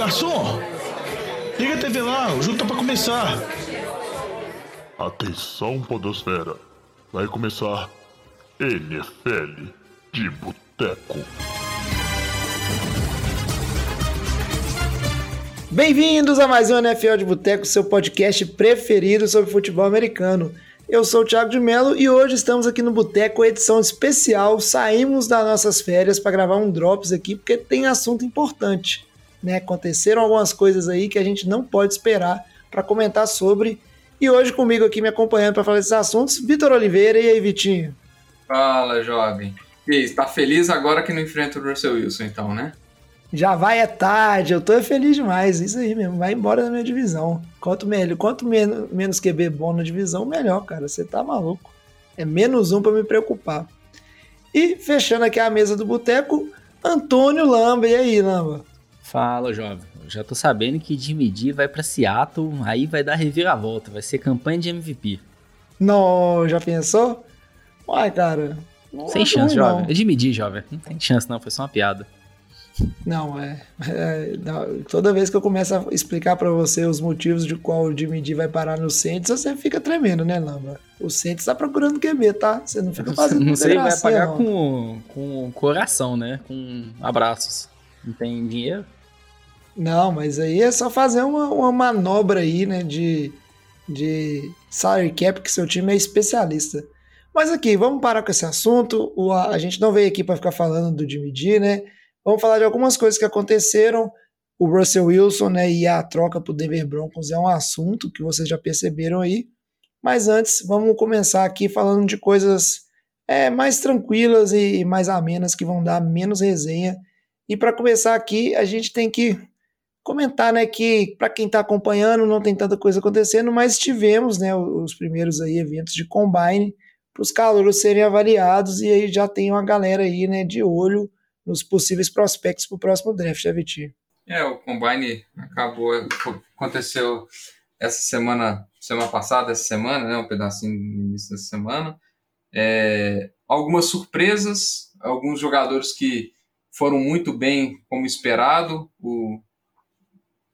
garçom! Liga a TV lá, o jogo tá pra começar. Atenção, Podosfera. Vai começar NFL de Boteco. Bem-vindos a mais um NFL de Boteco, seu podcast preferido sobre futebol americano. Eu sou o Thiago de Mello e hoje estamos aqui no Boteco, edição especial. Saímos das nossas férias para gravar um Drops aqui porque tem assunto importante. Né? Aconteceram algumas coisas aí que a gente não pode esperar para comentar sobre e hoje comigo aqui me acompanhando para falar desses assuntos, Vitor Oliveira. E aí, Vitinho? Fala, jovem. E aí, tá feliz agora que não enfrenta o Russell Wilson, então, né? Já vai, é tarde, eu tô feliz demais, isso aí mesmo, vai embora da minha divisão. Quanto, melhor, quanto menos, menos QB bom na divisão, melhor, cara, você tá maluco. É menos um para me preocupar. E fechando aqui a mesa do boteco, Antônio Lamba, e aí, Lamba? Fala, jovem já tô sabendo que Jimmy G vai para Seattle, aí vai dar reviravolta, vai ser campanha de MVP. Não, já pensou? Uai, cara. Sem chance, ruim, jovem. É G, jovem. Não tem chance, não, foi só uma piada. Não, é. é não, toda vez que eu começo a explicar para você os motivos de qual o Jimmy D vai parar no Saints, você fica tremendo, né, Lamba? O Saints tá procurando QB, tá? Você não fica fazendo Não sei, vai pagar não. com, com coração, né? Com abraços. Não tem dinheiro? Não, mas aí é só fazer uma, uma manobra aí, né, de, de salary cap, que seu time é especialista. Mas aqui, vamos parar com esse assunto. O, a, a gente não veio aqui para ficar falando do Jimmy G, né? Vamos falar de algumas coisas que aconteceram. O Russell Wilson, né, e a troca para o Denver Broncos é um assunto que vocês já perceberam aí. Mas antes, vamos começar aqui falando de coisas é, mais tranquilas e mais amenas que vão dar menos resenha. E para começar aqui, a gente tem que comentar, né, que para quem está acompanhando não tem tanta coisa acontecendo, mas tivemos, né, os primeiros aí eventos de combine para os calouros serem avaliados e aí já tem uma galera aí, né, de olho nos possíveis prospectos para o próximo draft, né, Vitinho? É, o combine acabou, aconteceu essa semana, semana passada, essa semana, né, um pedacinho no início dessa semana. É, algumas surpresas, alguns jogadores que foram muito bem como esperado. O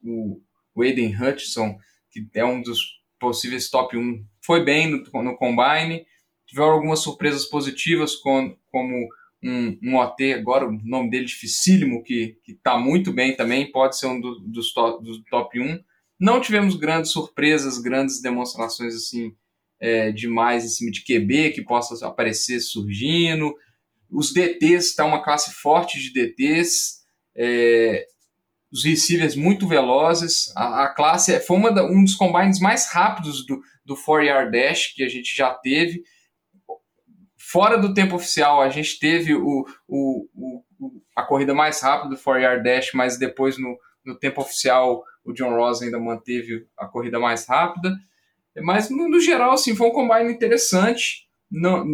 o, o Aiden Hutchinson, que é um dos possíveis top 1, foi bem no, no Combine. Tiveram algumas surpresas positivas, com, como um, um OT, agora o nome dele dificílimo, que está muito bem também, pode ser um do, dos, top, do top 1. Não tivemos grandes surpresas, grandes demonstrações assim é, demais em cima de QB que possa aparecer surgindo. Os DTs, está uma classe forte de DTs. É, os receivers muito velozes. A, a classe é, foi uma da, um dos combines mais rápidos do, do 4-yard dash que a gente já teve. Fora do tempo oficial, a gente teve o, o, o a corrida mais rápida do 4-yard dash, mas depois no, no tempo oficial o John Ross ainda manteve a corrida mais rápida. Mas no, no geral, assim, foi um combine interessante. Não,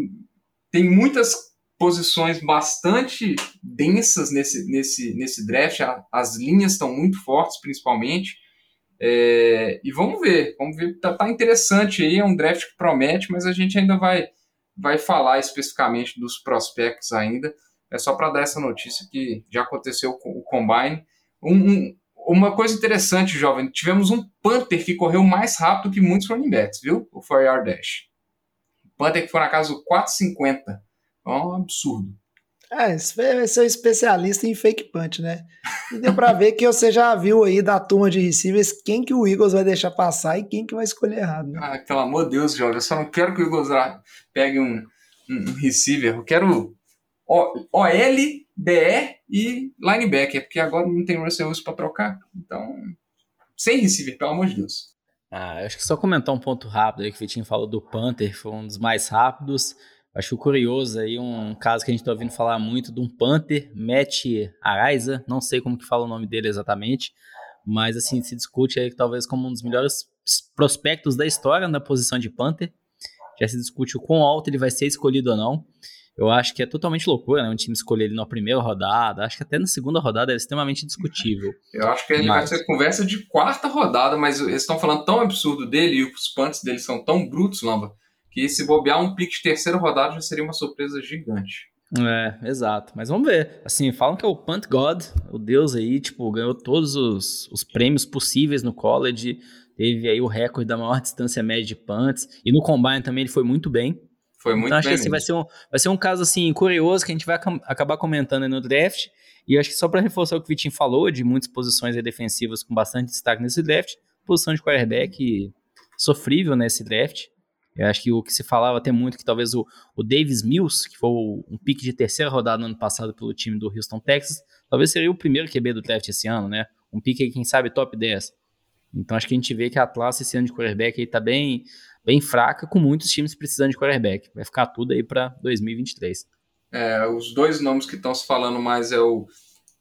tem muitas posições bastante densas nesse, nesse, nesse draft. As linhas estão muito fortes, principalmente. É, e vamos ver, vamos ver. Tá, tá, interessante aí, é um draft que promete, mas a gente ainda vai, vai falar especificamente dos prospectos ainda. É só para dar essa notícia que já aconteceu o Combine. Um, um, uma coisa interessante, jovem, tivemos um Panther que correu mais rápido que muitos running backs, viu? O 4 Dash. Panther que foi na casa do 450 é um absurdo. É, você vai ser especialista em fake punch, né? E deu pra ver que você já viu aí da turma de receivers quem que o Eagles vai deixar passar e quem que vai escolher errado. Né? Ah, pelo amor de Deus, Jorge, eu só não quero que o Eagles pegue um, um receiver. Eu quero OL, BE e linebacker, porque agora não tem Russell Wilson pra trocar. Então, sem receiver, pelo amor de Deus. Ah, acho que só comentar um ponto rápido aí que o Vitinho falou do Panther, foi um dos mais rápidos. Acho curioso aí um caso que a gente está ouvindo falar muito de um Panther, Matt Araiza, não sei como que fala o nome dele exatamente, mas assim, se discute aí talvez como um dos melhores prospectos da história na posição de Panther. Já se discute o quão alto ele vai ser escolhido ou não. Eu acho que é totalmente loucura, né? Um time escolher ele na primeira rodada. Acho que até na segunda rodada é extremamente discutível. Eu acho que ele mas... vai ser conversa de quarta rodada, mas eles estão falando tão absurdo dele e os punts dele são tão brutos, Lamba, que se bobear um pique de terceira rodada já seria uma surpresa gigante. É, exato. Mas vamos ver. Assim, falam que é o Punt God, o deus aí, tipo, ganhou todos os, os prêmios possíveis no college, teve aí o recorde da maior distância média de punts, e no combine também ele foi muito bem. Foi muito então, acho bem. que assim, vai, ser um, vai ser um caso assim curioso que a gente vai acabar comentando no draft. E acho que só para reforçar o que o Vitinho falou, de muitas posições defensivas com bastante destaque nesse draft, posição de quarterback sofrível nesse draft. Eu acho que o que se falava até muito que talvez o, o Davis Mills, que foi um pique de terceira rodada no ano passado pelo time do Houston, Texas, talvez seria o primeiro QB do draft esse ano, né? Um pique, quem sabe, top 10. Então acho que a gente vê que a classe esse ano de quarterback aí tá bem, bem fraca, com muitos times precisando de quarterback. Vai ficar tudo aí para 2023. É, os dois nomes que estão se falando mais é o,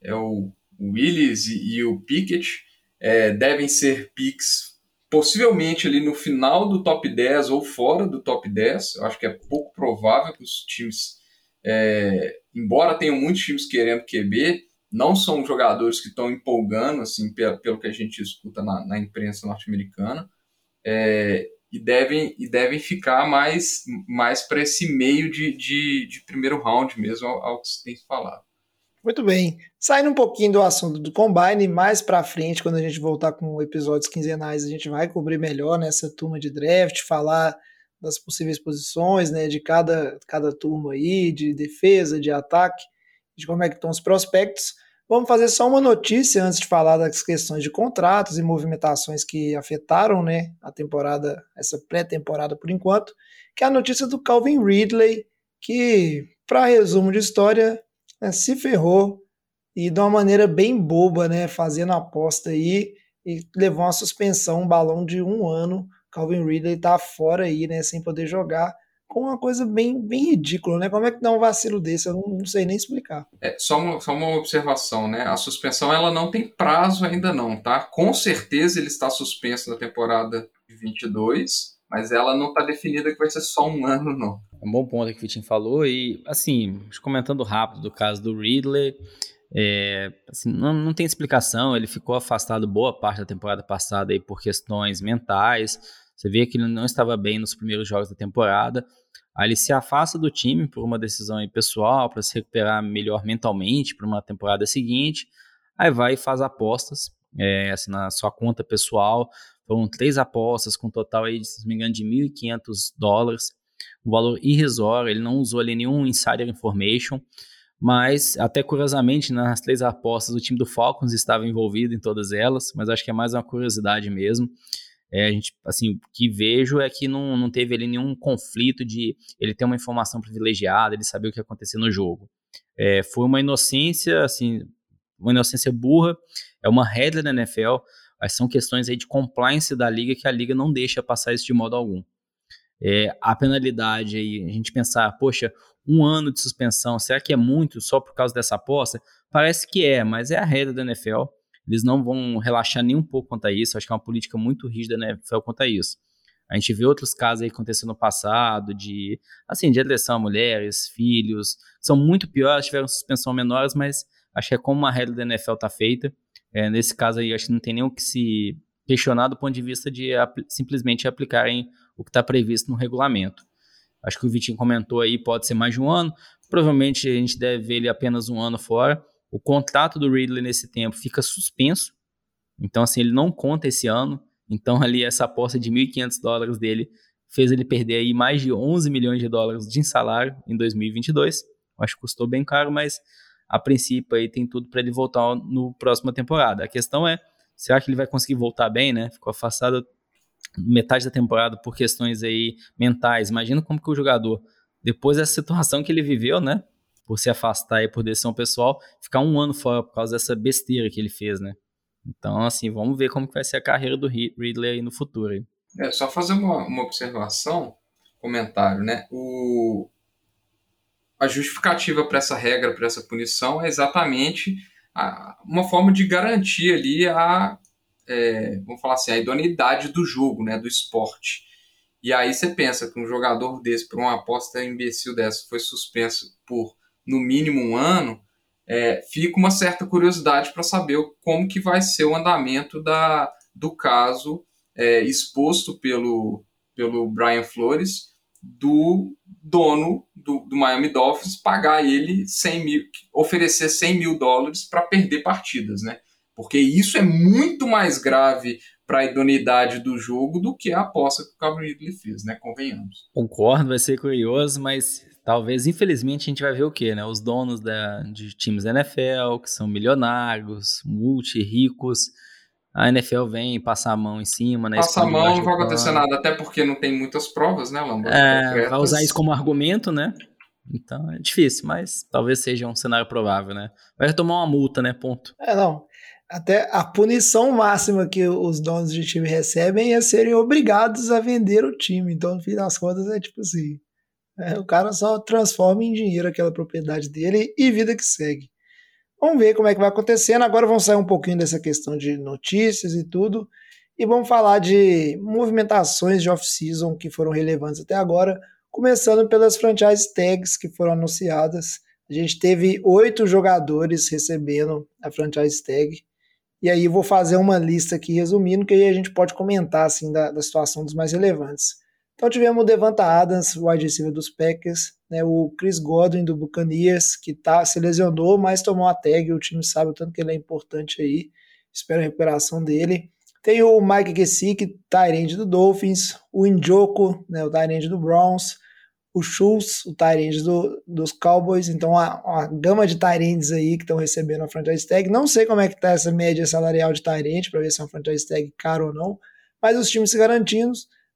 é o Willis e, e o Pickett. É, devem ser picks possivelmente ali no final do top 10 ou fora do top 10. Eu acho que é pouco provável que os times, é, embora tenham muitos times querendo QB, não são jogadores que estão empolgando, assim, pelo, que a gente escuta na, na imprensa norte-americana. É, e devem, e devem ficar mais, mais para esse meio de, de, de, primeiro round mesmo, ao, ao que se tem falado. Muito bem. Saindo um pouquinho do assunto do Combine, mais para frente, quando a gente voltar com episódios quinzenais, a gente vai cobrir melhor nessa turma de draft, falar das possíveis posições, né, de cada, cada turma aí, de defesa, de ataque, de como é que estão os prospectos. Vamos fazer só uma notícia antes de falar das questões de contratos e movimentações que afetaram, né, a temporada, essa pré-temporada por enquanto, que é a notícia do Calvin Ridley, que, para resumo de história, né, se ferrou e de uma maneira bem boba, né, fazendo aposta aí e levou uma suspensão, um balão de um ano. Calvin Ridley tá fora aí, né, sem poder jogar, com uma coisa bem, bem ridícula, né? Como é que dá um vacilo desse? Eu não, não sei nem explicar. É, só uma, só uma observação, né? A suspensão ela não tem prazo ainda não, tá? Com certeza ele está suspenso na temporada de 22, mas ela não está definida que vai ser só um ano, não. É um bom ponto que o Vitinho falou. E, assim, comentando rápido do caso do Ridley, é, assim, não, não tem explicação. Ele ficou afastado boa parte da temporada passada aí por questões mentais. Você vê que ele não estava bem nos primeiros jogos da temporada. Aí ele se afasta do time por uma decisão pessoal, para se recuperar melhor mentalmente para uma temporada seguinte. Aí vai e faz apostas é, assim, na sua conta pessoal. Foram três apostas com um total aí, se não me engano, de 1.500 dólares um valor irrisório, ele não usou ali nenhum insider information, mas até curiosamente nas três apostas o time do Falcons estava envolvido em todas elas, mas acho que é mais uma curiosidade mesmo. É, a gente, assim, o que vejo é que não, não teve ali nenhum conflito de ele ter uma informação privilegiada, ele saber o que ia acontecer no jogo. É, foi uma inocência, assim, uma inocência burra, é uma regra da NFL, mas são questões aí de compliance da liga que a liga não deixa passar isso de modo algum é, a penalidade aí, a gente pensar, poxa, um ano de suspensão, será que é muito só por causa dessa aposta? Parece que é, mas é a regra da NFL. Eles não vão relaxar nem um pouco quanto a isso. Acho que é uma política muito rígida da NFL quanto a isso. A gente vê outros casos aí acontecendo no passado de, assim, de agressão a mulheres, filhos, são muito piores, tiveram suspensão menores, mas acho que é como a regra da NFL está feita. É, nesse caso aí, acho que não tem nem o que se questionar do ponto de vista de apl simplesmente aplicarem o que está previsto no regulamento. Acho que o Vitinho comentou aí, pode ser mais de um ano. Provavelmente a gente deve ver ele apenas um ano fora. O contrato do Ridley nesse tempo fica suspenso. Então, assim, ele não conta esse ano. Então, ali, essa aposta de 1.500 dólares dele fez ele perder aí mais de 11 milhões de dólares de salário em 2022. Acho que custou bem caro, mas a princípio aí tem tudo para ele voltar no próxima temporada. A questão é, será que ele vai conseguir voltar bem, né? Ficou afastado metade da temporada por questões aí mentais. Imagina como que o jogador, depois dessa situação que ele viveu, né? Por se afastar e por decisão pessoal, ficar um ano fora por causa dessa besteira que ele fez, né? Então, assim, vamos ver como que vai ser a carreira do Ridley aí no futuro. Aí. É, só fazer uma, uma observação, comentário, né? O, a justificativa para essa regra, para essa punição, é exatamente a, uma forma de garantir ali a é, vamos falar assim, a idoneidade do jogo, né, do esporte. E aí você pensa que um jogador desse, por uma aposta imbecil dessa, foi suspenso por no mínimo um ano, é, fica uma certa curiosidade para saber como que vai ser o andamento da, do caso é, exposto pelo, pelo Brian Flores do dono do, do, Miami Dolphins pagar ele 100 mil, oferecer 100 mil dólares para perder partidas, né? Porque isso é muito mais grave para a idoneidade do jogo do que a aposta que o Calvin Ridley fez, né? Convenhamos. Concordo, vai ser curioso, mas talvez, infelizmente, a gente vai ver o quê, né? Os donos da, de times NFL, que são milionários, multi-ricos, a NFL vem passar a mão em cima, né? Passa a mão, não vai acontecer nada, até porque não tem muitas provas, né, Lamba? É, vai usar isso como argumento, né? Então é difícil, mas talvez seja um cenário provável, né? Vai tomar uma multa, né? Ponto. É, não. Até a punição máxima que os donos de time recebem é serem obrigados a vender o time. Então, no fim das contas, é tipo assim: é, o cara só transforma em dinheiro aquela propriedade dele e vida que segue. Vamos ver como é que vai acontecendo. Agora vamos sair um pouquinho dessa questão de notícias e tudo. E vamos falar de movimentações de off-season que foram relevantes até agora. Começando pelas franchise tags que foram anunciadas. A gente teve oito jogadores recebendo a franchise tag. E aí vou fazer uma lista aqui resumindo, que aí a gente pode comentar assim da, da situação dos mais relevantes. Então tivemos o Devonta Adams, o wide receiver dos Packers, né, o Chris Godwin do Buccaneers, que tá, se lesionou, mas tomou a tag, o time sabe o tanto que ele é importante aí, espero a recuperação dele. Tem o Mike Gesicki, Tyrande do Dolphins, o Injoko, né, o Tyrande do Browns, o Schultz, o Tyrande do, dos Cowboys, então uma, uma gama de Tyrands aí que estão recebendo a franchise tag. Não sei como é que tá essa média salarial de Tyrande, para ver se é uma franchise tag caro ou não, mas os times se garantindo.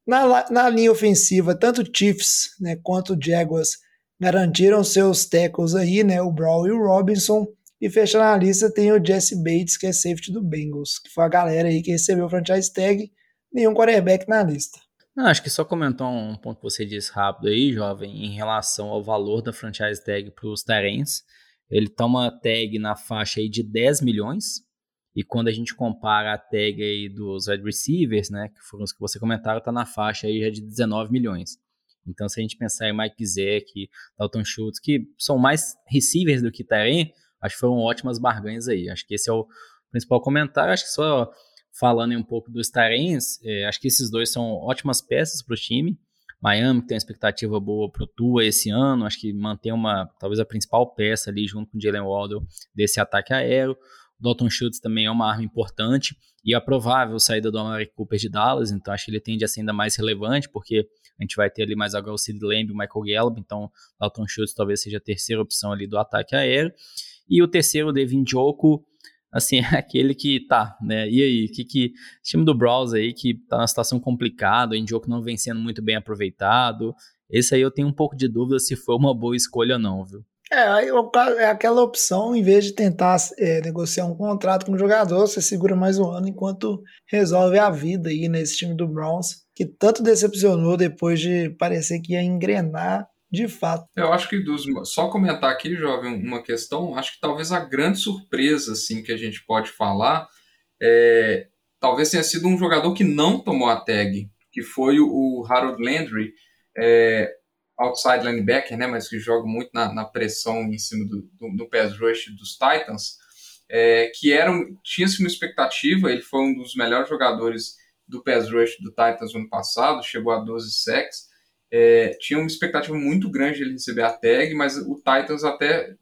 Na, na linha ofensiva, tanto Chiefs né, quanto o Jaguars garantiram seus tackles aí, né, o Brown e o Robinson. E fechando a lista tem o Jesse Bates, que é safety do Bengals, que foi a galera aí que recebeu o franchise tag, nenhum quarterback na lista. Não, acho que só comentar um ponto que você disse rápido aí, jovem, em relação ao valor da franchise tag para os Terens. Ele toma tag na faixa aí de 10 milhões, e quando a gente compara a tag aí dos wide receivers, né, que foram os que você comentaram, tá na faixa aí já de 19 milhões. Então, se a gente pensar em Mike Zek, Dalton Schultz, que são mais receivers do que Tyrene, acho que foram ótimas barganhas aí. Acho que esse é o principal comentário. Acho que só falando um pouco dos Tyrens, é, acho que esses dois são ótimas peças para o time. Miami tem uma expectativa boa para o Tua esse ano, acho que mantém uma, talvez a principal peça ali junto com o Jalen Waddle desse ataque aéreo. Dalton Schultz também é uma arma importante e a provável saída do Amari Cooper de Dallas, então acho que ele tende a ser ainda mais relevante, porque a gente vai ter ali mais agora o Sid Lamb e o Michael Gallup, então Dalton Schultz talvez seja a terceira opção ali do ataque aéreo. E o terceiro, o Devin Joko, assim, é aquele que tá, né? E aí, que que time do Browse aí que tá numa situação complicada, o Indioco não vem sendo muito bem aproveitado. Esse aí eu tenho um pouco de dúvida se foi uma boa escolha ou não, viu? É, é aquela opção, em vez de tentar é, negociar um contrato com o jogador, você segura mais um ano enquanto resolve a vida aí nesse time do Browns, que tanto decepcionou depois de parecer que ia engrenar de fato. Eu acho que dos, só comentar aqui, jovem, uma questão, acho que talvez a grande surpresa assim que a gente pode falar é, talvez tenha sido um jogador que não tomou a tag, que foi o Harold Landry. É, outside linebacker, né, mas que joga muito na, na pressão em cima do, do, do pass rush dos Titans, é, que era tinha-se uma expectativa, ele foi um dos melhores jogadores do pass rush do Titans no ano passado, chegou a 12 sacks, é, tinha uma expectativa muito grande de ele receber a tag, mas o Titans até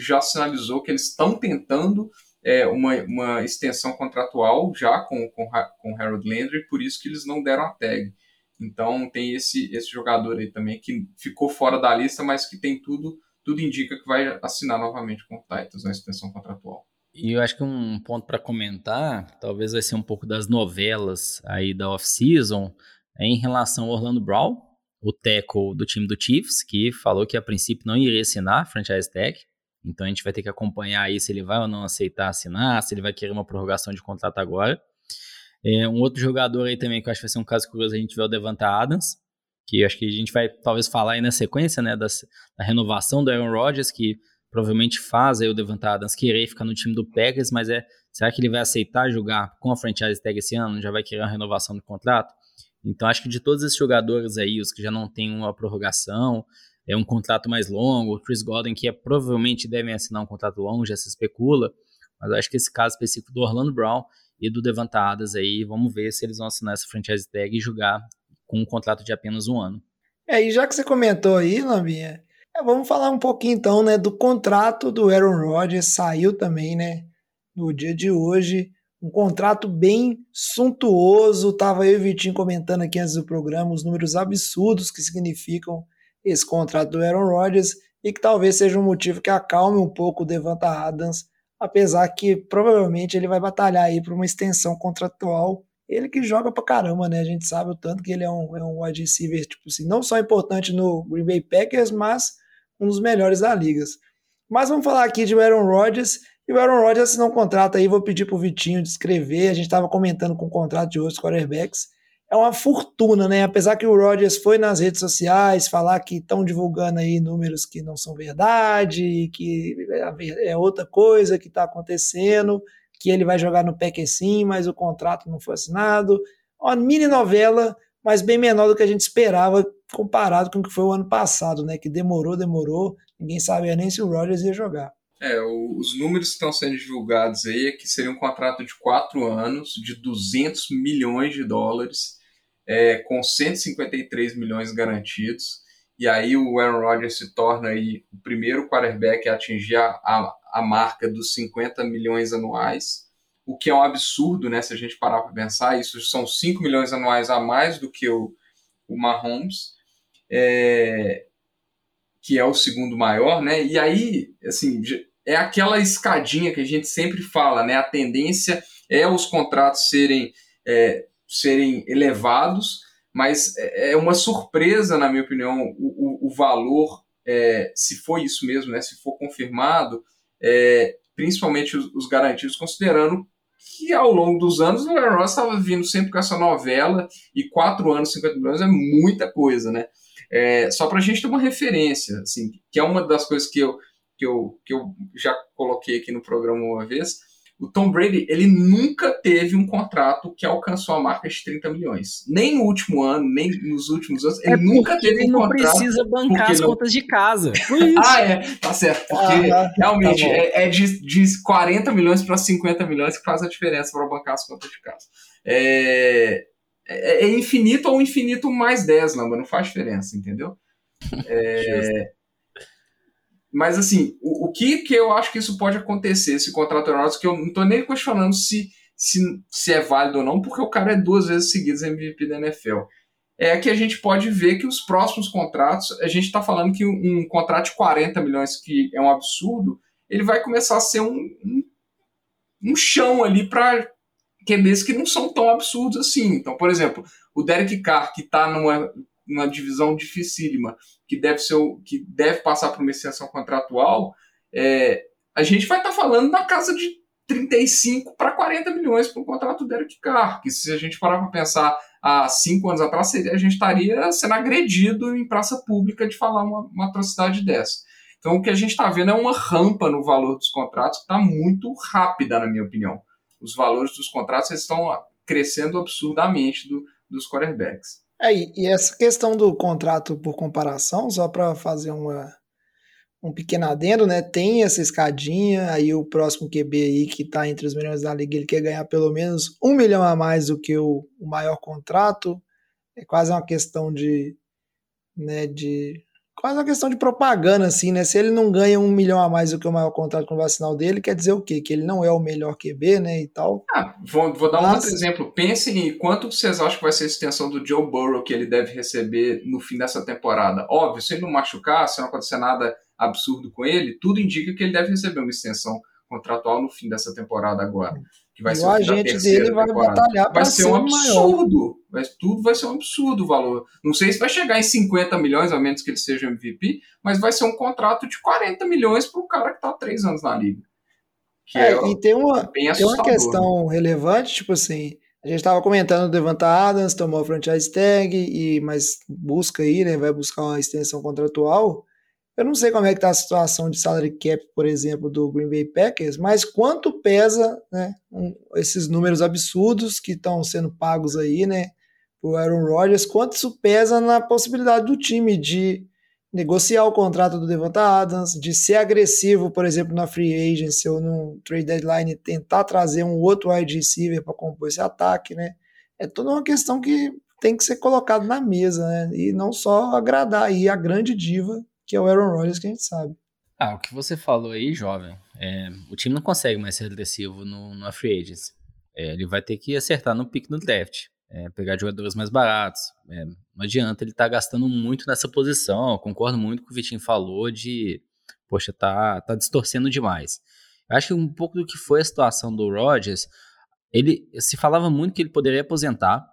já sinalizou que eles estão tentando é, uma, uma extensão contratual já com, com, com Harold Landry, por isso que eles não deram a tag. Então tem esse, esse jogador aí também que ficou fora da lista, mas que tem tudo, tudo indica que vai assinar novamente com o Titans na extensão contratual. E eu acho que um ponto para comentar, talvez vai ser um pouco das novelas aí da off-season, é em relação ao Orlando Brown, o tackle do time do Chiefs, que falou que a princípio não iria assinar franchise tag. Então a gente vai ter que acompanhar aí se ele vai ou não aceitar assinar, se ele vai querer uma prorrogação de contrato agora. É, um outro jogador aí também que eu acho que vai ser um caso curioso, a gente vê o Devante Adams, que acho que a gente vai talvez falar aí na sequência, né, das, da renovação do Aaron Rodgers, que provavelmente faz aí o Devante Adams querer ficar no time do Packers, mas é, será que ele vai aceitar jogar com a franchise tag esse ano? Já vai querer uma renovação do contrato? Então acho que de todos esses jogadores aí, os que já não têm uma prorrogação, é um contrato mais longo, o Chris Godwin que é, provavelmente devem assinar um contrato longo, já se especula, mas acho que esse caso específico do Orlando Brown e do Devantadas aí. Vamos ver se eles vão assinar essa franchise tag e jogar com um contrato de apenas um ano. É, e já que você comentou aí, Lambinha, é, vamos falar um pouquinho então, né, do contrato do Aaron Rodgers, saiu também, né, no dia de hoje, um contrato bem suntuoso, tava eu e o Vitinho comentando aqui antes do programa os números absurdos que significam esse contrato do Aaron Rodgers e que talvez seja um motivo que acalme um pouco o Devonta Adams, apesar que provavelmente ele vai batalhar aí por uma extensão contratual ele que joga pra caramba, né? A gente sabe o tanto que ele é um, é um wide receiver, tipo assim, não só importante no Green Bay Packers, mas um dos melhores da liga. Mas vamos falar aqui de Aaron Rodgers. E o Aaron Rodgers assinou um contrato aí, vou pedir pro Vitinho descrever. A gente estava comentando com o contrato de outros quarterbacks. É uma fortuna, né? Apesar que o Rodgers foi nas redes sociais falar que estão divulgando aí números que não são verdade, que é outra coisa que está acontecendo que ele vai jogar no PEC sim, mas o contrato não foi assinado. Uma mini novela, mas bem menor do que a gente esperava comparado com o que foi o ano passado, né? Que demorou, demorou, ninguém sabia nem se o Rogers ia jogar. É, os números que estão sendo divulgados aí é que seria um contrato de quatro anos, de 200 milhões de dólares, é, com 153 milhões garantidos. E aí o Aaron Rodgers se torna aí o primeiro quarterback a atingir a, a, a marca dos 50 milhões anuais, o que é um absurdo, né? Se a gente parar para pensar, isso são 5 milhões anuais a mais do que o, o Mahomes, é, que é o segundo maior, né? E aí, assim, é aquela escadinha que a gente sempre fala, né? A tendência é os contratos serem, é, serem elevados, mas é, é uma surpresa, na minha opinião, o, o, o valor, é, se for isso mesmo, né? Se for confirmado, é, principalmente os, os, garantidos, considerando que ao longo dos anos o Aaron estava vindo sempre com essa novela e quatro anos, 50 milhões é muita coisa, né? É, só para a gente ter uma referência, assim, que é uma das coisas que eu, que, eu, que eu já coloquei aqui no programa uma vez, o Tom Brady, ele nunca teve um contrato que alcançou a marca de 30 milhões. Nem no último ano, nem nos últimos anos. Ele é nunca teve ele um contrato. não precisa bancar as não... contas de casa. ah, é. Tá certo. Porque ah, realmente tá é, é, de, de 40 milhões para 50 milhões que faz a diferença para bancar as contas de casa. É, é, é infinito ou infinito mais 10, Lamba. Não faz diferença, entendeu? É, mas assim, o, o, que, que eu acho que isso pode acontecer, esse contrato aeronáutico, que eu não estou nem questionando se, se, se é válido ou não, porque o cara é duas vezes seguidas MVP da NFL. É que a gente pode ver que os próximos contratos, a gente está falando que um, um, contrato de 40 milhões, que é um absurdo, ele vai começar a ser um, um, um chão ali para QBs que não são tão absurdos assim. Então, por exemplo, o Derek Carr, que está numa, numa divisão dificílima, que deve ser que deve passar por uma extensão contratual, é, a gente vai estar tá falando na casa de 35 para 40 milhões para o contrato do Derek Carr, que se a gente parar para pensar há cinco anos atrás, a gente estaria sendo agredido em praça pública de falar uma, uma atrocidade dessa. Então o que a gente está vendo é uma rampa no valor dos contratos que está muito rápida, na minha opinião. Os valores dos contratos estão crescendo absurdamente do, dos quarterbacks. É, e essa questão do contrato por comparação, só para fazer uma, um pequeno adendo, né? Tem essa escadinha, aí o próximo QB aí que está entre os melhores da liga, ele quer ganhar pelo menos um milhão a mais do que o, o maior contrato. É quase uma questão de, né, de quase uma questão de propaganda, assim, né? Se ele não ganha um milhão a mais do que o maior contrato com o vacinal dele, quer dizer o quê? Que ele não é o melhor QB, né? E tal. Ah, vou, vou dar Mas... um outro exemplo. Pensem em quanto vocês acham que vai ser a extensão do Joe Burrow que ele deve receber no fim dessa temporada. Óbvio, se ele não machucar, se não acontecer nada absurdo com ele, tudo indica que ele deve receber uma extensão contratual no fim dessa temporada agora que vai e ser o agente dele vai temporada. batalhar vai ser um absurdo. Vai, tudo vai ser um absurdo o valor. Não sei se vai chegar em 50 milhões, a menos que ele seja MVP, mas vai ser um contrato de 40 milhões para o cara que está há três anos na liga. É, é, e tem uma, tem uma questão relevante, tipo assim, a gente estava comentando o Devonta Adams, tomou a franchise tag, e, mas busca aí, né, vai buscar uma extensão contratual. Eu não sei como é que está a situação de salary cap, por exemplo, do Green Bay Packers, mas quanto pesa né, um, esses números absurdos que estão sendo pagos aí, né, o Aaron Rodgers, quanto isso pesa na possibilidade do time de negociar o contrato do Devonta Adams, de ser agressivo, por exemplo, na free agency ou no trade deadline, tentar trazer um outro wide receiver para compor esse ataque, né? É toda uma questão que tem que ser colocado na mesa, né? E não só agradar aí a grande diva, que é o Aaron Rodgers, que a gente sabe. Ah, o que você falou aí, jovem, é, o time não consegue mais ser agressivo no, no Free Agents. É, ele vai ter que acertar no pick do draft, é, pegar jogadores mais baratos. É, não adianta ele estar tá gastando muito nessa posição. Eu concordo muito com o que o Vitinho falou de, poxa, tá, tá distorcendo demais. Eu acho que um pouco do que foi a situação do Rodgers, ele se falava muito que ele poderia aposentar.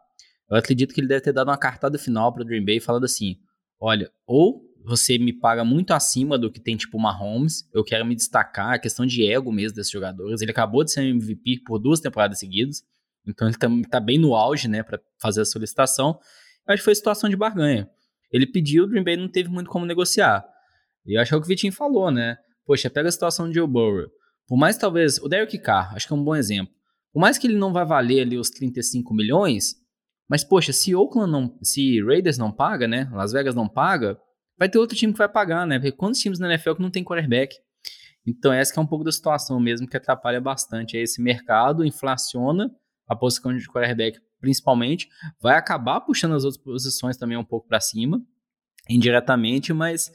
Eu acredito que ele deve ter dado uma cartada final para o Dream Bay falando assim: olha, ou você me paga muito acima do que tem tipo Mahomes, eu quero me destacar, a questão de ego mesmo desses jogadores. Ele acabou de ser MVP por duas temporadas seguidas, então ele tá, tá bem no auge, né, para fazer a solicitação. Acho que foi situação de barganha. Ele pediu, o Dream Bay não teve muito como negociar. E eu acho que é o que o Vitinho falou, né? Poxa, pega a situação de Joe Burrow. Por mais talvez, o Derek Carr, acho que é um bom exemplo. Por mais que ele não vai valer ali os 35 milhões, mas poxa, se Oakland não, se Raiders não paga, né? Las Vegas não paga, vai ter outro time que vai pagar, né? Porque quantos times na NFL que não tem quarterback? Então essa que é um pouco da situação mesmo que atrapalha bastante esse mercado, inflaciona a posição de quarterback principalmente, vai acabar puxando as outras posições também um pouco para cima, indiretamente, mas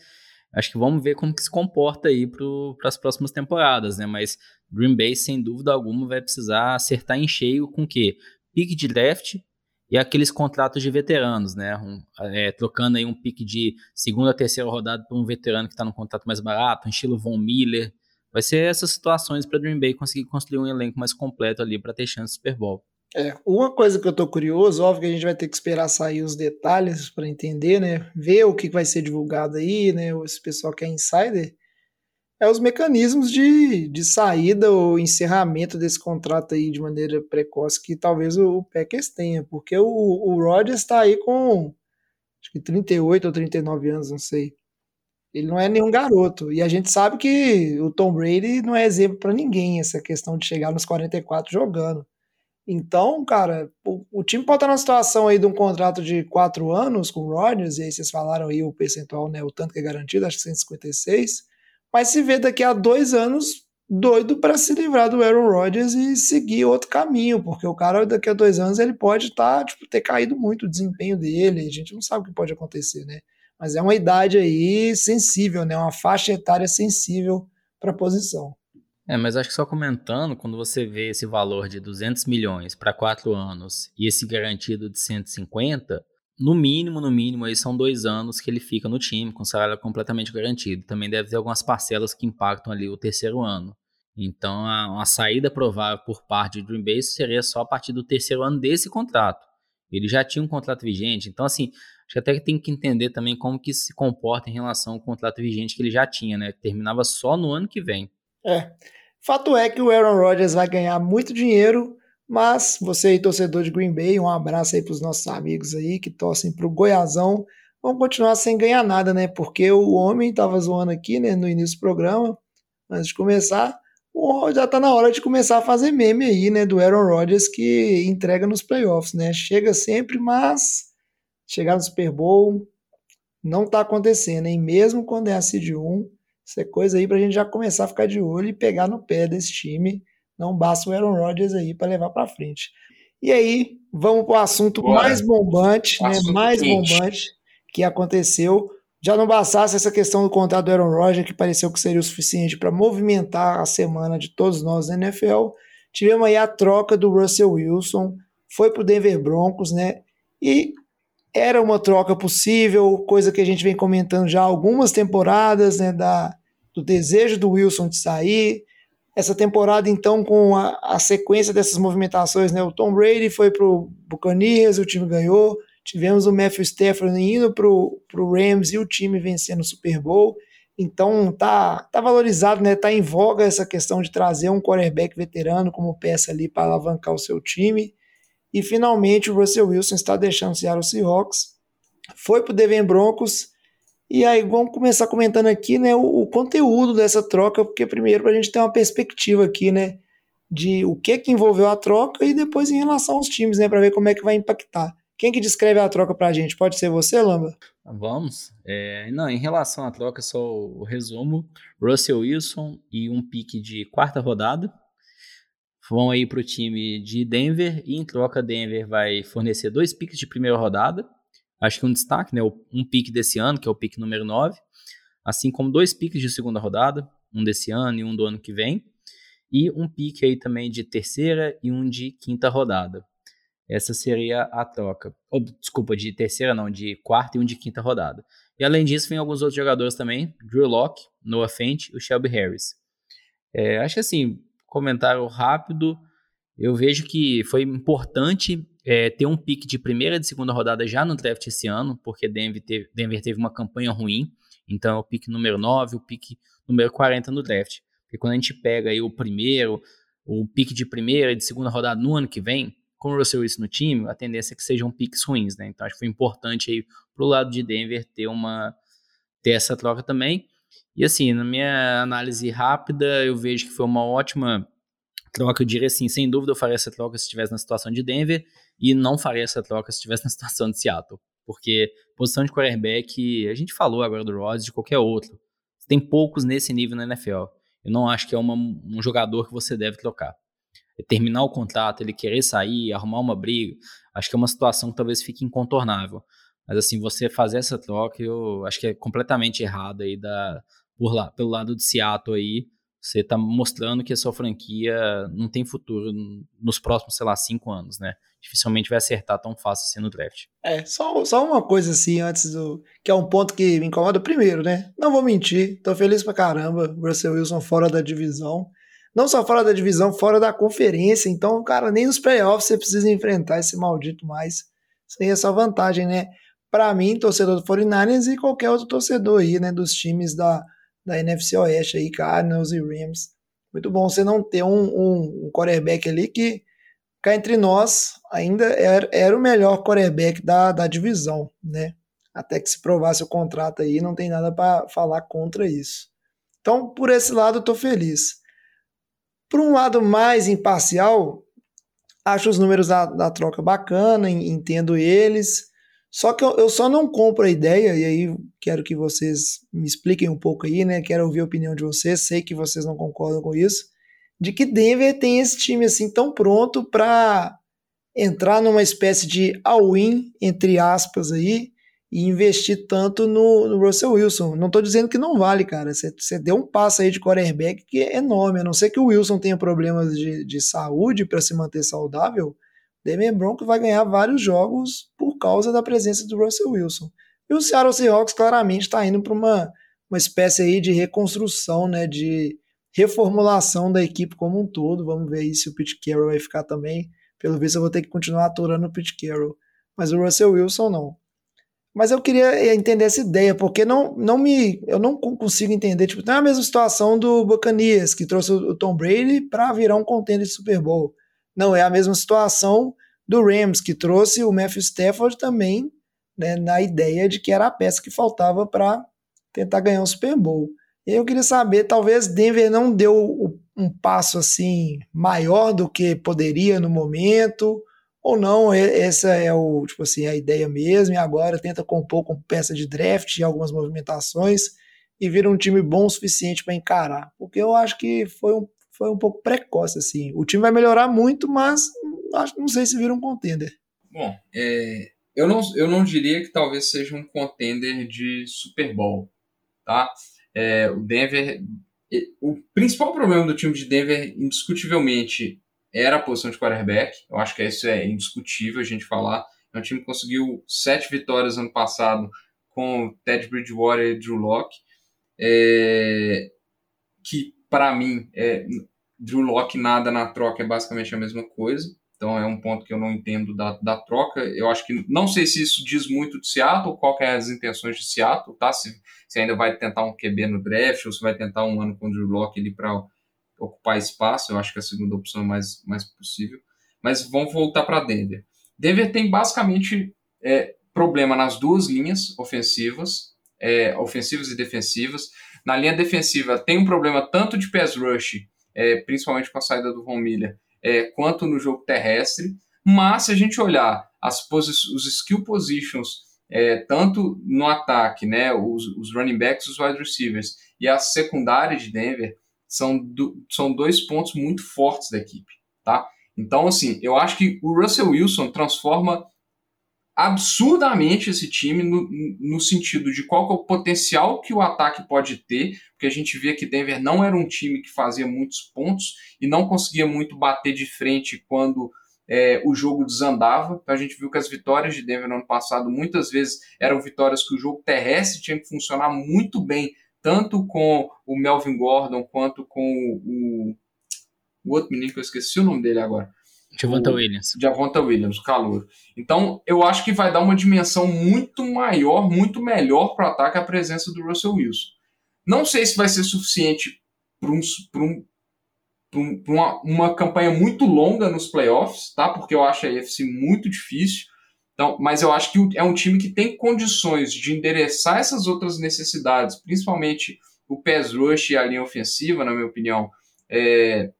acho que vamos ver como que se comporta aí para as próximas temporadas, né? Mas Green Bay, sem dúvida alguma, vai precisar acertar em cheio com o quê? Pique de draft e aqueles contratos de veteranos, né? Um, é, trocando aí um pique de segunda, terceira rodada por um veterano que está no contrato mais barato, um estilo Von Miller. Vai ser essas situações para Green Bay conseguir construir um elenco mais completo ali para ter chance de Super Bowl. É, uma coisa que eu tô curioso, óbvio que a gente vai ter que esperar sair os detalhes para entender, né? Ver o que vai ser divulgado aí, né? Esse pessoal que é insider, é os mecanismos de, de saída ou encerramento desse contrato aí de maneira precoce que talvez o, o Packers tenha, porque o, o Rodgers está aí com acho que 38 ou 39 anos, não sei. Ele não é nenhum garoto. E a gente sabe que o Tom Brady não é exemplo para ninguém, essa questão de chegar nos 44 jogando. Então, cara, o, o, time pode estar na situação aí de um contrato de quatro anos com o Rodgers, e aí vocês falaram aí o percentual, né, o tanto que é garantido, acho que 156, mas se vê daqui a dois anos doido para se livrar do Aaron Rodgers e seguir outro caminho, porque o cara daqui a dois anos ele pode estar, tá, tipo, ter caído muito o desempenho dele, a gente não sabe o que pode acontecer, né? Mas é uma idade aí sensível, né? Uma faixa etária sensível para a posição. É, mas acho que só comentando, quando você vê esse valor de 200 milhões para quatro anos e esse garantido de 150, no mínimo, no mínimo, aí são dois anos que ele fica no time, com salário completamente garantido. Também deve ter algumas parcelas que impactam ali o terceiro ano. Então, a, a saída provável por parte de Dream Bay seria só a partir do terceiro ano desse contrato. Ele já tinha um contrato vigente, então, assim, acho que até tem que entender também como que se comporta em relação ao contrato vigente que ele já tinha, né? Terminava só no ano que vem. É. Fato é que o Aaron Rodgers vai ganhar muito dinheiro, mas você aí, torcedor de Green Bay, um abraço aí para os nossos amigos aí que torcem para o Goiazão. Vão continuar sem ganhar nada, né? Porque o homem estava zoando aqui, né, no início do programa, antes de começar. Já está na hora de começar a fazer meme aí, né, do Aaron Rodgers que entrega nos playoffs, né? Chega sempre, mas chegar no Super Bowl não está acontecendo, hein? Mesmo quando é a Seed 1, isso é coisa aí para a gente já começar a ficar de olho e pegar no pé desse time. Não basta o Aaron Rodgers aí para levar para frente. E aí, vamos para o assunto mais bombante, né? mais quente. bombante que aconteceu. Já não bastasse essa questão do contrato do Aaron Rodgers, que pareceu que seria o suficiente para movimentar a semana de todos nós na NFL. Tivemos aí a troca do Russell Wilson, foi para o Denver Broncos, né? E era uma troca possível, coisa que a gente vem comentando já há algumas temporadas, né? Da, do desejo do Wilson de sair. Essa temporada, então, com a, a sequência dessas movimentações, né? O Tom Brady foi para o Buccaneers, o time ganhou. Tivemos o Matthew Stafford indo para o Rams e o time vencendo o Super Bowl. Então tá, tá valorizado, né? Tá em voga essa questão de trazer um quarterback veterano como peça ali para alavancar o seu time. E finalmente o Russell Wilson está deixando o Seattle Seahawks. Foi para o Denver Broncos e aí vamos começar comentando aqui, né, o, o conteúdo dessa troca, porque primeiro para a gente ter uma perspectiva aqui, né, de o que que envolveu a troca e depois em relação aos times, né, para ver como é que vai impactar. Quem que descreve a troca para a gente? Pode ser você, Lamba? Vamos. É, não, em relação à troca, só o resumo: Russell Wilson e um pique de quarta rodada vão aí para o time de Denver e em troca Denver vai fornecer dois piques de primeira rodada. Acho que um destaque, né? Um pique desse ano, que é o pique número 9, assim como dois piques de segunda rodada, um desse ano e um do ano que vem, e um pique aí também de terceira e um de quinta rodada. Essa seria a troca. Desculpa, de terceira não, de quarta e um de quinta rodada. E além disso, vem alguns outros jogadores também, Drew Locke, Noah Fent e o Shelby Harris. É, acho que assim, comentário rápido, eu vejo que foi importante é, ter um pique de primeira e de segunda rodada já no draft esse ano, porque Denver teve, Denver teve uma campanha ruim, então é o pique número 9, o pique número 40 no draft. Porque quando a gente pega aí o primeiro, o pique de primeira e de segunda rodada no ano que vem, com o Russell Wilson no time, a tendência é que sejam piques ruins, né? Então acho que foi importante aí pro lado de Denver ter uma ter essa troca também. E assim, na minha análise rápida, eu vejo que foi uma ótima troca. Eu diria assim, sem dúvida eu faria essa troca se estivesse na situação de Denver e não faria essa troca se estivesse na situação de Seattle. Porque posição de quarterback, a gente falou agora do Rodgers, de qualquer outro. Tem poucos nesse nível na NFL. Eu não acho que é uma, um jogador que você deve trocar. É terminar o contrato, ele querer sair, arrumar uma briga, acho que é uma situação que talvez fique incontornável. Mas assim, você fazer essa troca, eu acho que é completamente errado aí da, por lá, pelo lado de Seattle aí, você está mostrando que a sua franquia não tem futuro nos próximos, sei lá, cinco anos, né? Dificilmente vai acertar tão fácil assim no draft. É, só, só uma coisa assim antes do. que é um ponto que me incomoda primeiro, né? Não vou mentir, tô feliz pra caramba. Russell Wilson fora da divisão. Não só fora da divisão, fora da conferência. Então, cara, nem nos playoffs você precisa enfrentar esse maldito mais. Sem essa vantagem, né? Para mim, torcedor do 49ers e qualquer outro torcedor aí, né? Dos times da da NFC Oeste aí, Cardinals e Rams. Muito bom você não ter um, um, um quarterback ali que, cá entre nós, ainda era, era o melhor quarterback da, da divisão, né? Até que se provasse o contrato aí, não tem nada para falar contra isso. Então, por esse lado, eu tô feliz. Por um lado mais imparcial, acho os números da, da troca bacana, entendo eles. Só que eu, eu, só não compro a ideia, e aí quero que vocês me expliquem um pouco aí, né? Quero ouvir a opinião de vocês, sei que vocês não concordam com isso, de que Denver tem esse time assim tão pronto para entrar numa espécie de all-in, entre aspas, aí, e investir tanto no, no Russell Wilson. Não estou dizendo que não vale, cara. Você deu um passo aí de quarterback que é enorme. A não ser que o Wilson tenha problemas de, de saúde para se manter saudável Denver Broncos vai ganhar vários jogos causa da presença do Russell Wilson. E o Seattle Seahawks claramente está indo para uma, uma espécie aí de reconstrução, né, de reformulação da equipe como um todo. Vamos ver aí se o Pete Carroll vai ficar também. Pelo visto eu vou ter que continuar aturando o Pete Carroll. Mas o Russell Wilson não. Mas eu queria entender essa ideia, porque não, não me, eu não consigo entender. Tipo, tem a mesma situação do Buccaneers, que trouxe o Tom Brady para virar um contender de Super Bowl. Não é a mesma situação do Rams, que trouxe o Matthew Stafford também né, na ideia de que era a peça que faltava para tentar ganhar o Super Bowl. E eu queria saber, talvez Denver não deu um passo assim maior do que poderia no momento, ou não, essa é o, tipo assim, a ideia mesmo, e agora tenta compor com peça de draft e algumas movimentações e vira um time bom o suficiente para encarar. Porque eu acho que foi um, foi um pouco precoce, assim. O time vai melhorar muito, mas acho, não sei se vira um contender. Bom, é, eu, não, eu não diria que talvez seja um contender de Super Bowl, tá? É, o Denver... O principal problema do time de Denver, indiscutivelmente, era a posição de quarterback. Eu acho que isso é indiscutível a gente falar. É um time que conseguiu sete vitórias ano passado com Ted Bridgewater e Drew Locke. É, que para mim, é, Drew Locke nada na troca é basicamente a mesma coisa. Então é um ponto que eu não entendo da, da troca. Eu acho que não sei se isso diz muito de Seattle, qual que é as intenções de Seattle, tá? Se, se ainda vai tentar um QB no draft ou se vai tentar um ano com o Drew Locke ali para ocupar espaço. Eu acho que a segunda opção é mais, mais possível. Mas vamos voltar para Denver. Denver tem basicamente é, problema nas duas linhas ofensivas, é, ofensivas e defensivas. Na linha defensiva tem um problema tanto de pass rush, é, principalmente com a saída do Von Miller, é, quanto no jogo terrestre. Mas se a gente olhar as os skill positions, é, tanto no ataque, né, os, os, running backs, os wide receivers e a secundária de Denver, são, do, são dois pontos muito fortes da equipe. tá? Então, assim, eu acho que o Russell Wilson transforma absurdamente esse time no, no sentido de qual é o potencial que o ataque pode ter, porque a gente via que Denver não era um time que fazia muitos pontos e não conseguia muito bater de frente quando é, o jogo desandava. Então a gente viu que as vitórias de Denver no ano passado muitas vezes eram vitórias que o jogo terrestre tinha que funcionar muito bem, tanto com o Melvin Gordon quanto com o, o outro menino que eu esqueci o nome dele agora. Javonta Williams. Javonta Williams, o calor. Então, eu acho que vai dar uma dimensão muito maior, muito melhor para o ataque a presença do Russell Wilson. Não sei se vai ser suficiente para um, um, uma, uma campanha muito longa nos playoffs, tá? Porque eu acho a AFC muito difícil. Então, mas eu acho que é um time que tem condições de endereçar essas outras necessidades, principalmente o pass rush e a linha ofensiva, na minha opinião, é,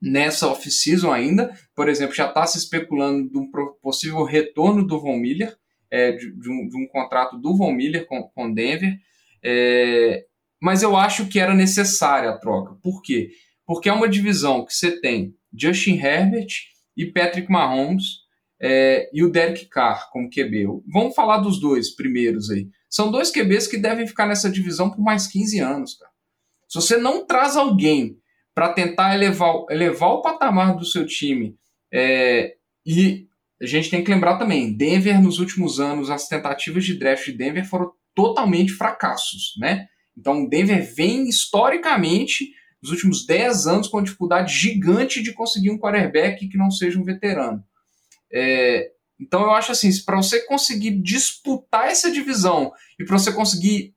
nessa off-season ainda. Por exemplo, já está se especulando de um possível retorno do Von Miller, é, de, de, um, de, um, contrato do Von Miller com, com Denver. É, mas eu acho que era necessária a troca. Por quê? Porque é uma divisão que você tem Justin Herbert e Patrick Mahomes é, e o Derek Carr como QB. Vamos falar dos dois primeiros aí. São dois QBs que devem ficar nessa divisão por mais 15 anos, cara. Se você não traz alguém para tentar elevar, elevar o patamar do seu time. É, e a gente tem que lembrar também, Denver nos últimos anos, as tentativas de draft de Denver foram totalmente fracassos, né? Então Denver vem historicamente nos últimos 10 anos com dificuldade gigante de conseguir um quarterback que não seja um veterano. É, então eu acho assim, para você conseguir disputar essa divisão e para você conseguir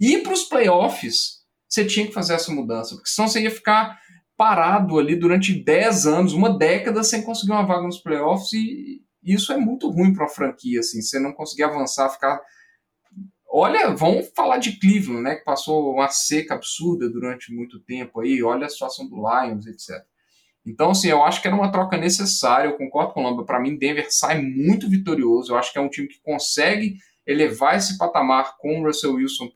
ir para os playoffs, você tinha que fazer essa mudança, porque senão você ia ficar parado ali durante 10 anos, uma década, sem conseguir uma vaga nos playoffs, e isso é muito ruim para a franquia, assim, você não conseguir avançar, ficar. Olha, vamos falar de Cleveland, né, que passou uma seca absurda durante muito tempo aí, olha a situação do Lions, etc. Então, assim, eu acho que era uma troca necessária, eu concordo com o Lamba, para mim Denver sai muito vitorioso, eu acho que é um time que consegue elevar esse patamar com o Russell Wilson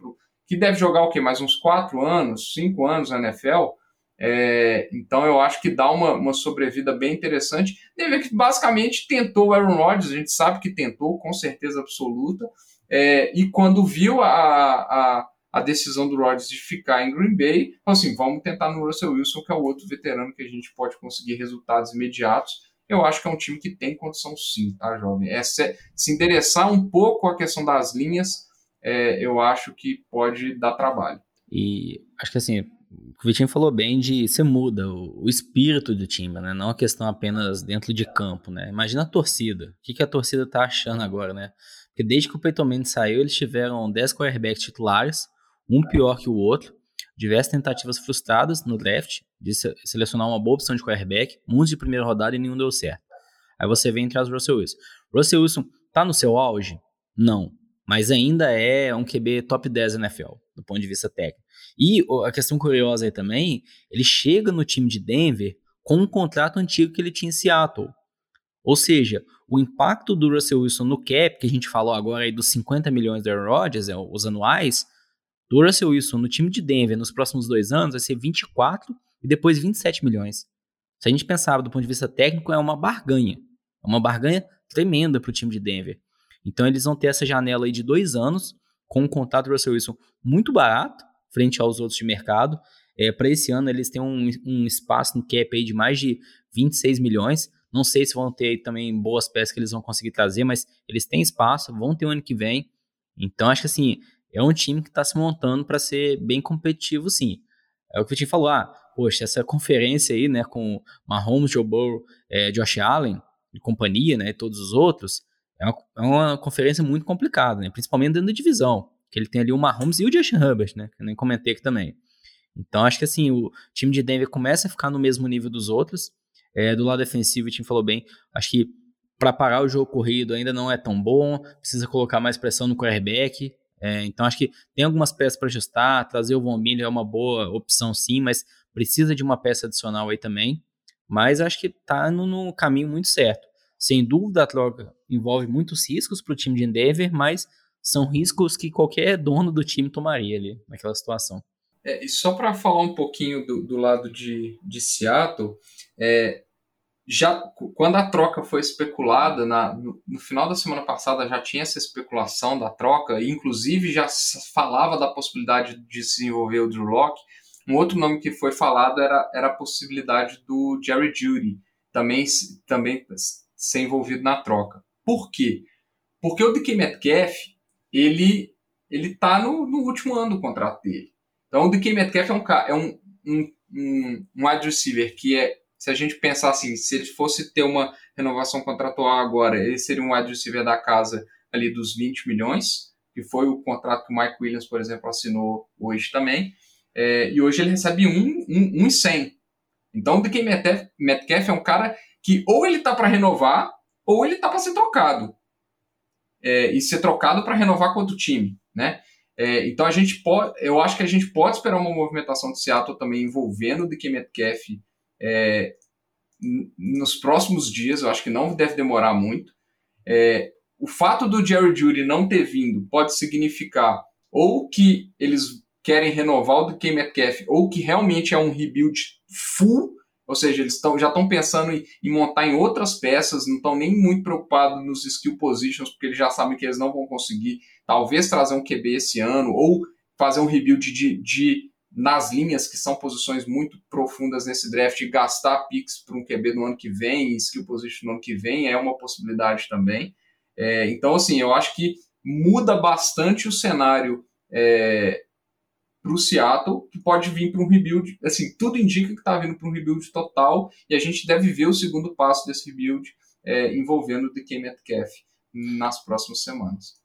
que deve jogar o quê? Mais uns quatro anos, cinco anos na NFL. É, então eu acho que dá uma, uma sobrevida bem interessante. Deve que basicamente tentou o Aaron Rodgers, a gente sabe que tentou, com certeza absoluta. É, e quando viu a, a, a, decisão do Rodgers de ficar em Green Bay, falou assim: vamos tentar no Russell Wilson, que é o outro veterano que a gente pode conseguir resultados imediatos. Eu acho que é um time que tem condição sim, tá, jovem? É se, se endereçar um pouco a questão das linhas é, eu acho que pode dar trabalho. E acho que assim, o Vitinho falou bem de você muda o, o, espírito do time, né? Não a questão apenas dentro de campo, né? Imagina a torcida. O que, que a torcida tá achando agora, né? Porque desde que o Peyton Manning saiu, eles tiveram 10 quarterbacks titulares, um pior que o outro, diversas tentativas frustradas no draft de selecionar uma boa opção de quarterback, muitos de primeira rodada e nenhum deu certo. Aí você vem e traz o Russell Wilson. Russell Wilson tá no seu auge? Não mas ainda é um QB top 10 NFL, do ponto de vista técnico. E a questão curiosa aí também, ele chega no time de Denver com um contrato antigo que ele tinha em Seattle. Ou seja, o impacto do Russell Wilson no cap, que a gente falou agora aí dos 50 milhões de Aaron Rodgers, é, os anuais, do Russell Wilson no time de Denver nos próximos dois anos vai ser 24 e depois 27 milhões. Se a gente pensar do ponto de vista técnico, é uma barganha. É uma barganha tremenda para o time de Denver. Então eles vão ter essa janela aí de dois anos com um contrato do Russell Wilson muito barato frente aos outros de mercado. É, Para esse ano eles têm um, um, espaço no cap aí de mais de 26 milhões. Não sei se vão ter também boas peças que eles vão conseguir trazer, mas eles têm espaço, vão ter o ano que vem. Então acho que assim, é um time que está se montando para ser bem competitivo sim. É o que o Vitinho falou, ah, poxa, essa conferência aí, né, com Mahomes, Joe Burrow, é, Josh Allen e companhia, né, e todos os outros, é uma, é uma conferência muito complicada, né? principalmente dentro da divisão, que ele tem ali o Mahomes e o Justin Herbert, né? que eu nem comentei aqui também. Então acho que assim, o time de Denver começa a ficar no mesmo nível dos outros. É, do lado defensivo, o time falou bem, acho que para parar o jogo corrido ainda não é tão bom, precisa colocar mais pressão no quarterback. É, então acho que tem algumas peças para ajustar, trazer o Von Miller é uma boa opção sim, mas precisa de uma peça adicional aí também. Mas acho que está no, no caminho muito certo. Sem dúvida, a troca envolve muitos riscos para o time de Endeavor, mas são riscos que qualquer dono do time tomaria ali naquela situação. É, e só para falar um pouquinho do, do lado de, de Seattle, é, já quando a troca foi especulada, na, no, no, final da semana passada já tinha essa especulação da troca, e inclusive já falava da possibilidade de se envolver o Drew Locke. Um outro nome que foi falado era, era a possibilidade do Jerry Judy também, também ser envolvido na troca. Por quê? Porque o DK Metcalf, ele, ele tá no, no último ano do contrato dele. Então o DK Metcalf é um, é um, um, um, um wide receiver que é se a gente pensar assim, se ele fosse ter uma renovação contratual agora, ele seria um wide receiver da casa ali dos 20 milhões, que foi o contrato que o Mike Williams, por exemplo, assinou hoje também. É, e hoje ele recebe um, um, um 100. Então, o DK Metcalf, Metcalf é um cara que ou ele tá para renovar, ou ele tá para ser trocado. É, e ser trocado para renovar com outro time, né? É, então a gente pode, eu acho que a gente pode esperar uma movimentação de Seattle também envolvendo o DK Metcalf é, nos próximos dias, eu acho que não deve demorar muito. É, o fato do Jerry Judy não ter vindo pode significar ou que eles querem renovar o DK Metcalf, ou que realmente é um rebuild full, ou seja, eles tão, já estão pensando em, em, montar em outras peças, não estão nem muito preocupados nos skill positions, porque eles já sabem que eles não vão conseguir, talvez, trazer um QB esse ano, ou fazer um rebuild de, de nas linhas, que são posições muito profundas nesse draft, e gastar picks para um QB no ano que vem, skill position no ano que vem, é uma possibilidade também. É, então, assim, eu acho que muda bastante o cenário é, para o Seattle, que pode vir para um rebuild. Assim, tudo indica que está vindo para um rebuild total, e a gente deve ver o segundo passo desse rebuild é, envolvendo o DK Metcalf nas próximas semanas.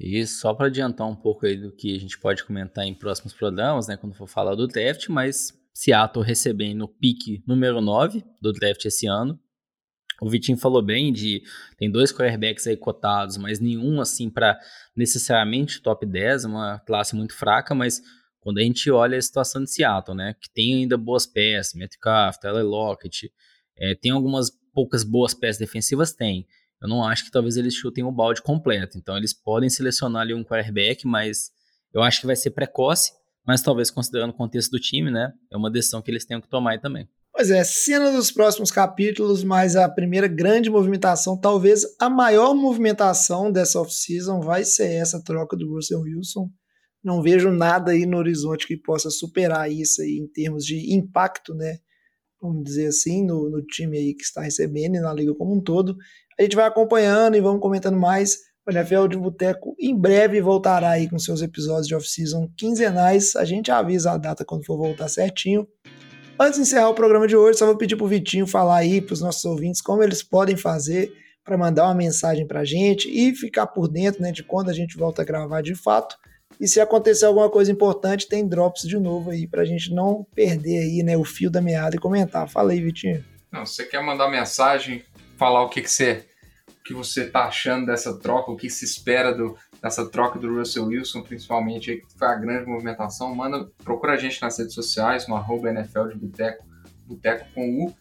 E só para adiantar um pouco aí do que a gente pode comentar em próximos programas, né, quando for falar do draft, mas Seattle recebendo o pique número 9 do draft esse ano. O Vitinho falou bem de tem dois quarterbacks aí cotados, mas nenhum assim para necessariamente top 10, uma classe muito fraca, mas quando a gente olha a situação de Seattle, né, que tem ainda boas peças, Metcalf, Tyler Lockett, é, tem algumas poucas boas peças defensivas, tem eu não acho que talvez eles chutem o balde completo. Então eles podem selecionar ali um quarterback, mas eu acho que vai ser precoce, mas talvez considerando o contexto do time, né? É uma decisão que eles tenham que tomar também. Pois é, cena dos próximos capítulos, mas a primeira grande movimentação, talvez a maior movimentação dessa off-season vai ser essa troca do Russell Wilson. Não vejo nada aí no horizonte que possa superar isso aí em termos de impacto, né? Vamos dizer assim, no, no time aí que está recebendo e na liga como um todo. A gente vai acompanhando e vamos comentando mais. O NFL de Boteco em breve voltará aí com seus episódios de off-season quinzenais. A gente avisa a data quando for voltar certinho. Antes de encerrar o programa de hoje, só vou pedir para o Vitinho falar aí para os nossos ouvintes como eles podem fazer para mandar uma mensagem para a gente e ficar por dentro né, de quando a gente volta a gravar de fato. E se acontecer alguma coisa importante, tem drops de novo aí para a gente não perder aí né, o fio da meada e comentar. Fala aí, Vitinho. Não, você quer mandar mensagem, falar o que, que você que você está achando dessa troca, o que se espera do, dessa troca do Russell Wilson, principalmente, que foi a grande movimentação. Manda, procura a gente nas redes sociais, no arroba NFL de Boteco, Boteco com U,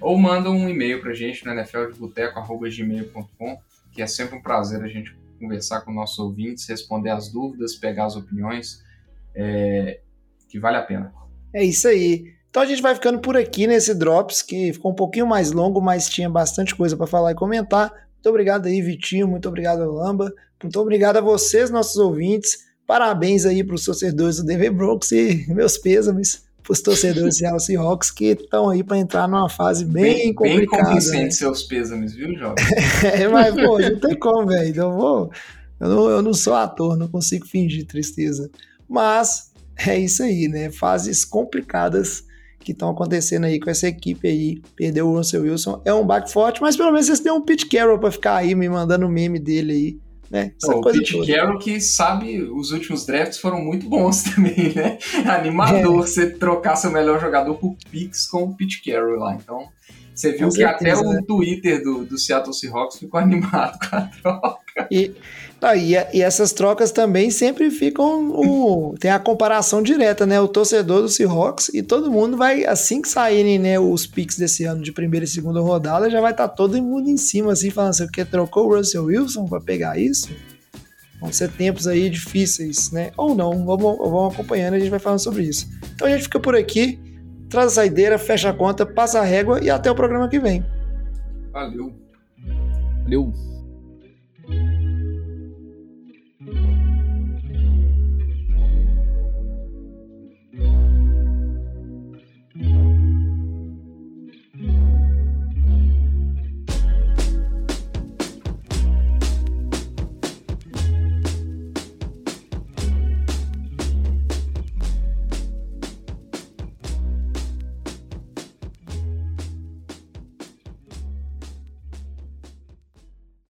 ou manda um e-mail para a gente no nfldeboteco.gmail.com, que é sempre um prazer a gente conversar com nossos ouvintes, responder as dúvidas, pegar as opiniões, é, que vale a pena. É isso aí. Então a gente vai ficando por aqui nesse Drops, que ficou um pouquinho mais longo, mas tinha bastante coisa para falar e comentar. Muito obrigado aí, Vitinho. Muito obrigado, Lamba. Muito obrigado a vocês, nossos ouvintes. Parabéns aí para os torcedores do Denver Broncos e meus pêsames os torcedores do Seattle Seahawks que estão aí para entrar numa fase bem, bem complicada. Bem convincente né? seus pêsames, viu, Jovem? é, mas, pô, não tem como, velho. Eu, vou, eu, não, eu não sou ator, não consigo fingir tristeza. Mas é isso aí, né? Fases complicadas que estão acontecendo aí com essa equipe aí. Perdeu o Russell Wilson, é um back forte, mas pelo menos vocês têm um Pete Carroll para ficar aí me mandando o meme dele aí. Né? Essa o Pete toda. Carroll que sabe, os últimos drafts foram muito bons também, né? Animador é. você trocar seu melhor jogador por Pix com o Pete Carroll lá. Então, você viu com que certeza, até o né? Twitter do, do Seattle Seahawks ficou animado com a troca. E, ah, e, e, essas trocas também sempre ficam. O, tem a comparação direta, né? O torcedor do Seahawks e todo mundo vai, assim que saírem né, os picks desse ano de primeira e segunda rodada, já vai estar tá todo mundo em cima, assim, falando assim, que trocou o Russell Wilson para pegar isso? Vão ser tempos aí difíceis, né? Ou não, vamos, vamos acompanhando e a gente vai falando sobre isso. Então a gente fica por aqui, traz a saideira, fecha a conta, passa a régua e até o programa que vem. Valeu. Valeu.